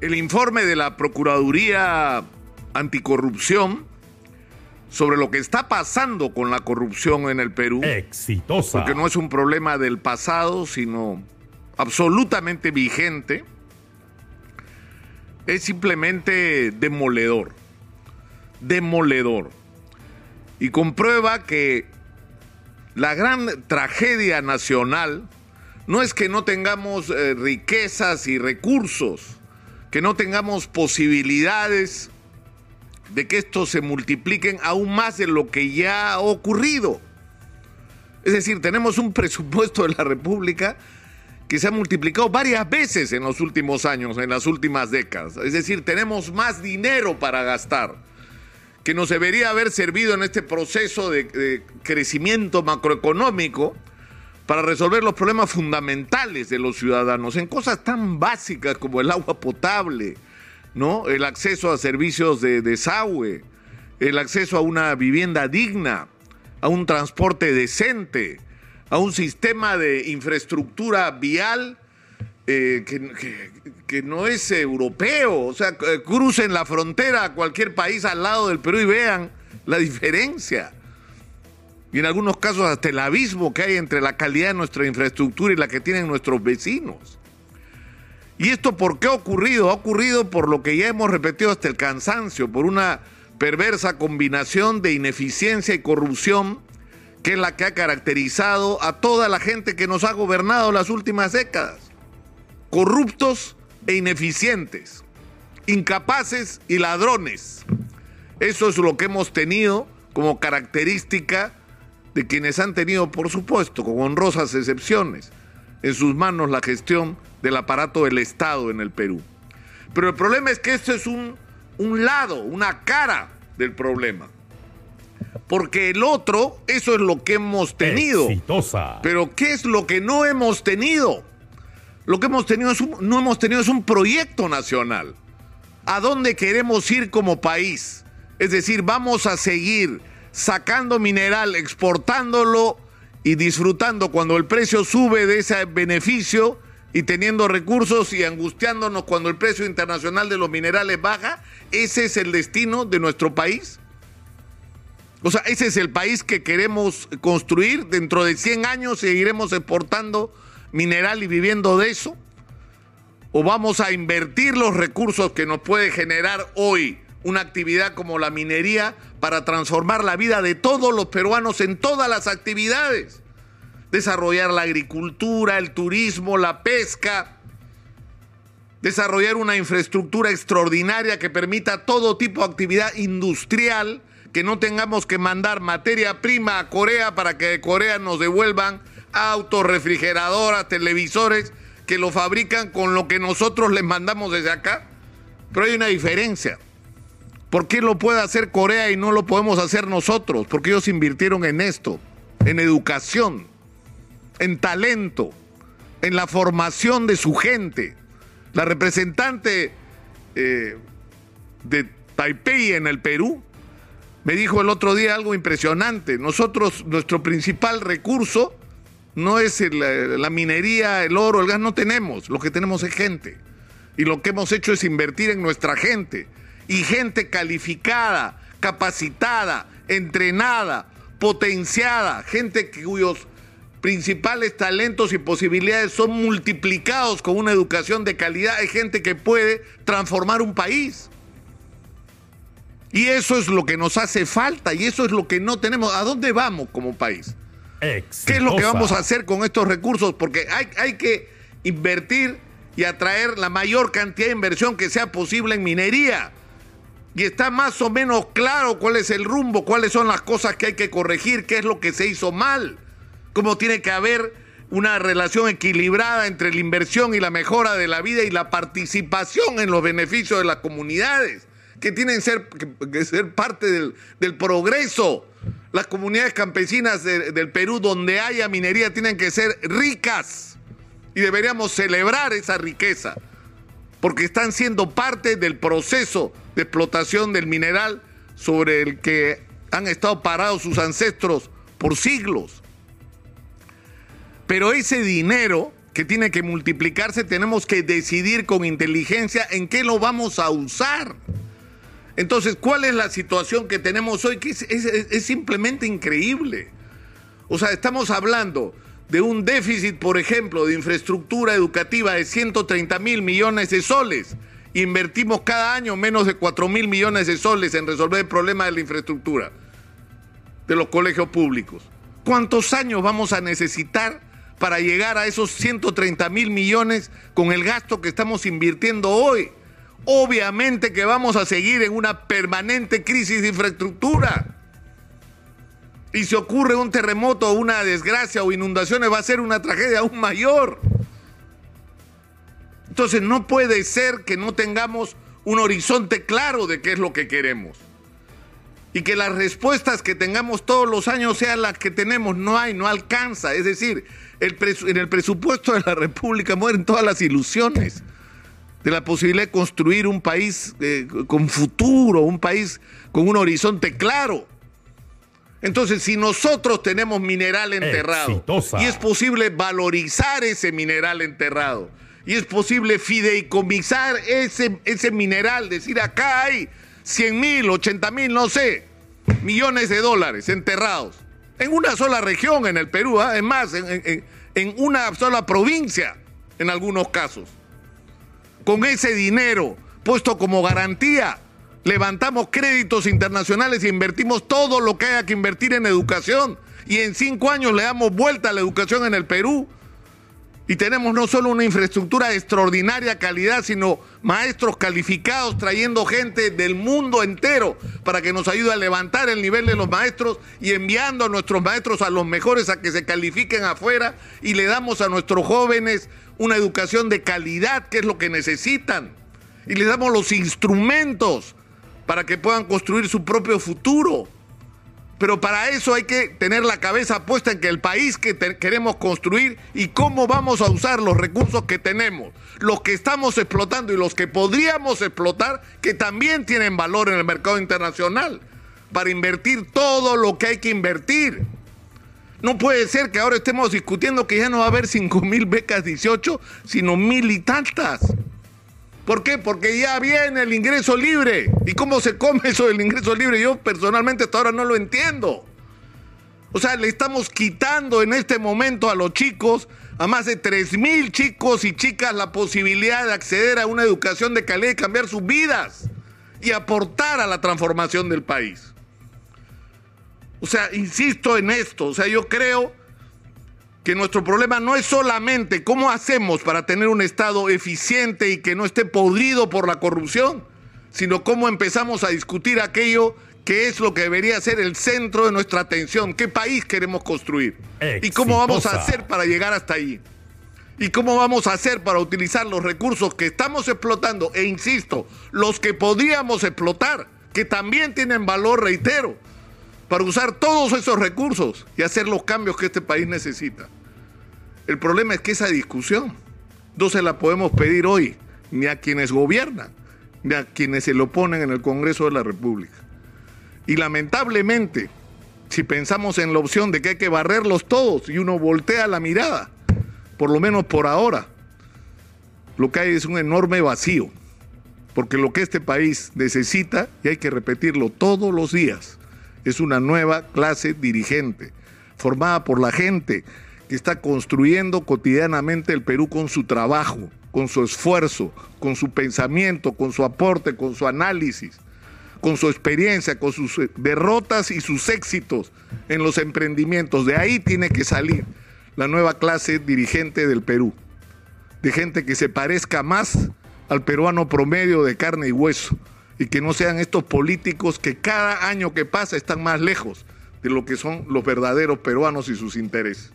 el informe de la Procuraduría Anticorrupción sobre lo que está pasando con la corrupción en el Perú. Exitosa. Porque no es un problema del pasado, sino absolutamente vigente. Es simplemente demoledor. Demoledor. Y comprueba que la gran tragedia nacional no es que no tengamos eh, riquezas y recursos, que no tengamos posibilidades de que estos se multipliquen aún más de lo que ya ha ocurrido. Es decir, tenemos un presupuesto de la República que se ha multiplicado varias veces en los últimos años, en las últimas décadas. Es decir, tenemos más dinero para gastar, que nos debería haber servido en este proceso de, de crecimiento macroeconómico para resolver los problemas fundamentales de los ciudadanos, en cosas tan básicas como el agua potable, ¿no? El acceso a servicios de desagüe, el acceso a una vivienda digna, a un transporte decente, a un sistema de infraestructura vial eh, que, que, no es europeo. O sea, eh, crucen la frontera a cualquier país al lado del Perú y vean la diferencia. Y en algunos casos hasta el abismo que hay entre la calidad de nuestra infraestructura y la que tienen nuestros vecinos. ¿Y esto por qué ha ocurrido? Ha ocurrido por lo que ya hemos repetido hasta el cansancio, por una perversa combinación de ineficiencia y corrupción que es la que ha caracterizado a toda la gente que nos ha gobernado las últimas décadas. Corruptos e ineficientes, incapaces y ladrones. Eso es lo que hemos tenido como característica de quienes han tenido, por supuesto, con honrosas excepciones, en sus manos la gestión del aparato del Estado en el Perú. Pero el problema es que esto es un, un lado, una cara del problema. Porque el otro, eso es lo que hemos tenido. Exitosa. Pero ¿qué es lo que no hemos tenido? Lo que hemos tenido es un, no hemos tenido es un proyecto nacional. ¿A dónde queremos ir como país? Es decir, vamos a seguir sacando mineral, exportándolo y disfrutando cuando el precio sube de ese beneficio y teniendo recursos y angustiándonos cuando el precio internacional de los minerales baja. ¿Ese es el destino de nuestro país? O sea, ese es el país que queremos construir. Dentro de 100 años seguiremos exportando mineral y viviendo de eso. ¿O vamos a invertir los recursos que nos puede generar hoy una actividad como la minería para transformar la vida de todos los peruanos en todas las actividades? Desarrollar la agricultura, el turismo, la pesca, desarrollar una infraestructura extraordinaria que permita todo tipo de actividad industrial que no tengamos que mandar materia prima a Corea para que de Corea nos devuelvan autos, refrigeradoras, televisores que lo fabrican con lo que nosotros les mandamos desde acá. Pero hay una diferencia. ¿Por qué lo puede hacer Corea y no lo podemos hacer nosotros? Porque ellos invirtieron en esto, en educación, en talento, en la formación de su gente. La representante eh, de Taipei en el Perú me dijo el otro día algo impresionante. Nosotros, nuestro principal recurso no es la minería, el oro, el gas, no tenemos. Lo que tenemos es gente. Y lo que hemos hecho es invertir en nuestra gente. Y gente calificada, capacitada, entrenada, potenciada, gente cuyos principales talentos y posibilidades son multiplicados con una educación de calidad. Hay gente que puede transformar un país. Y eso es lo que nos hace falta y eso es lo que no tenemos. ¿A dónde vamos como país? Exitosa. ¿Qué es lo que vamos a hacer con estos recursos? Porque hay, hay que invertir y atraer la mayor cantidad de inversión que sea posible en minería. Y está más o menos claro cuál es el rumbo, cuáles son las cosas que hay que corregir, qué es lo que se hizo mal, cómo tiene que haber una relación equilibrada entre la inversión y la mejora de la vida y la participación en los beneficios de las comunidades que tienen ser, que, ser parte del, del, progreso. Las comunidades campesinas de, del Perú donde haya minería tienen que ser ricas y deberíamos celebrar esa riqueza porque están siendo parte del proceso de explotación del mineral sobre el que han estado parados sus ancestros por siglos. Pero ese dinero que tiene que multiplicarse, tenemos que decidir con inteligencia en qué lo vamos a usar. Entonces, ¿cuál es la situación que tenemos hoy? Que es, simplemente increíble. O sea, estamos hablando de un déficit, por ejemplo, de infraestructura educativa de 130 mil millones de soles. Invertimos cada año menos de 4 mil millones de soles en resolver el problema de la infraestructura de los colegios públicos. ¿Cuántos años vamos a necesitar para llegar a esos 130 mil millones con el gasto que estamos invirtiendo hoy. Obviamente que vamos a seguir en una permanente crisis de infraestructura. Y si ocurre un terremoto, una desgracia o inundaciones, va a ser una tragedia aún mayor. Entonces no puede ser que no tengamos un horizonte claro de qué es lo que queremos. Y que las respuestas que tengamos todos los años sean las que tenemos. No hay, no alcanza. Es decir, en el presupuesto de la República mueren todas las ilusiones de la posibilidad de construir un país eh, con futuro, un país con un horizonte claro. Entonces, si nosotros tenemos mineral enterrado y es posible valorizar ese mineral enterrado y es posible fideicomisar ese, ese mineral, decir acá hay 100 mil, 80 mil, no sé, millones de dólares enterrados en una sola región en el Perú, ¿ah? es más, en, en una sola provincia en algunos casos. Con ese dinero puesto como garantía, levantamos créditos internacionales e invertimos todo lo que haya que invertir en educación. Y en cinco años le damos vuelta a la educación en el Perú y tenemos no solo una infraestructura de extraordinaria calidad, sino maestros calificados trayendo gente del mundo entero para que nos ayude a levantar el nivel de los maestros y enviando a nuestros maestros a los mejores a que se califiquen afuera y le damos a nuestros jóvenes una educación de calidad, que es lo que necesitan. Y les damos los instrumentos para que puedan construir su propio futuro. Pero para eso hay que tener la cabeza puesta en que el país que queremos construir y cómo vamos a usar los recursos que tenemos, los que estamos explotando y los que podríamos explotar, que también tienen valor en el mercado internacional, para invertir todo lo que hay que invertir. No puede ser que ahora estemos discutiendo que ya no va a haber 5 mil becas 18, sino mil y tantas. ¿Por qué? Porque ya viene el ingreso libre. ¿Y cómo se come eso del ingreso libre? Yo personalmente hasta ahora no lo entiendo. O sea, le estamos quitando en este momento a los chicos, a más de 3 mil chicos y chicas, la posibilidad de acceder a una educación de calidad y cambiar sus vidas y aportar a la transformación del país. O sea, insisto en esto. O sea, yo creo que nuestro problema no es solamente cómo hacemos para tener un Estado eficiente y que no esté podrido por la corrupción, sino cómo empezamos a discutir aquello que es lo que debería ser el centro de nuestra atención. ¿Qué país queremos construir? ¿Y cómo vamos a hacer para llegar hasta ahí? ¿Y cómo vamos a hacer para utilizar los recursos que estamos explotando? E insisto, los que podríamos explotar, que también tienen valor, reitero, para usar todos esos recursos y hacer los cambios que este país necesita. El problema es que esa discusión no se la podemos pedir hoy ni a quienes gobiernan, ni a quienes se lo ponen en el Congreso de la República. Y lamentablemente, si pensamos en la opción de que hay que barrerlos todos y uno voltea la mirada, por lo menos por ahora, lo que hay es un enorme vacío, porque lo que este país necesita, y hay que repetirlo todos los días, es una nueva clase dirigente, formada por la gente que está construyendo cotidianamente el Perú con su trabajo, con su esfuerzo, con su pensamiento, con su aporte, con su análisis, con su experiencia, con sus eh, derrotas y sus éxitos en los emprendimientos. De ahí tiene que salir la nueva clase dirigente del Perú, de gente que se parezca más al peruano promedio de carne y hueso y que no sean estos políticos que cada año que pasa están más lejos de lo que son los verdaderos peruanos y sus intereses.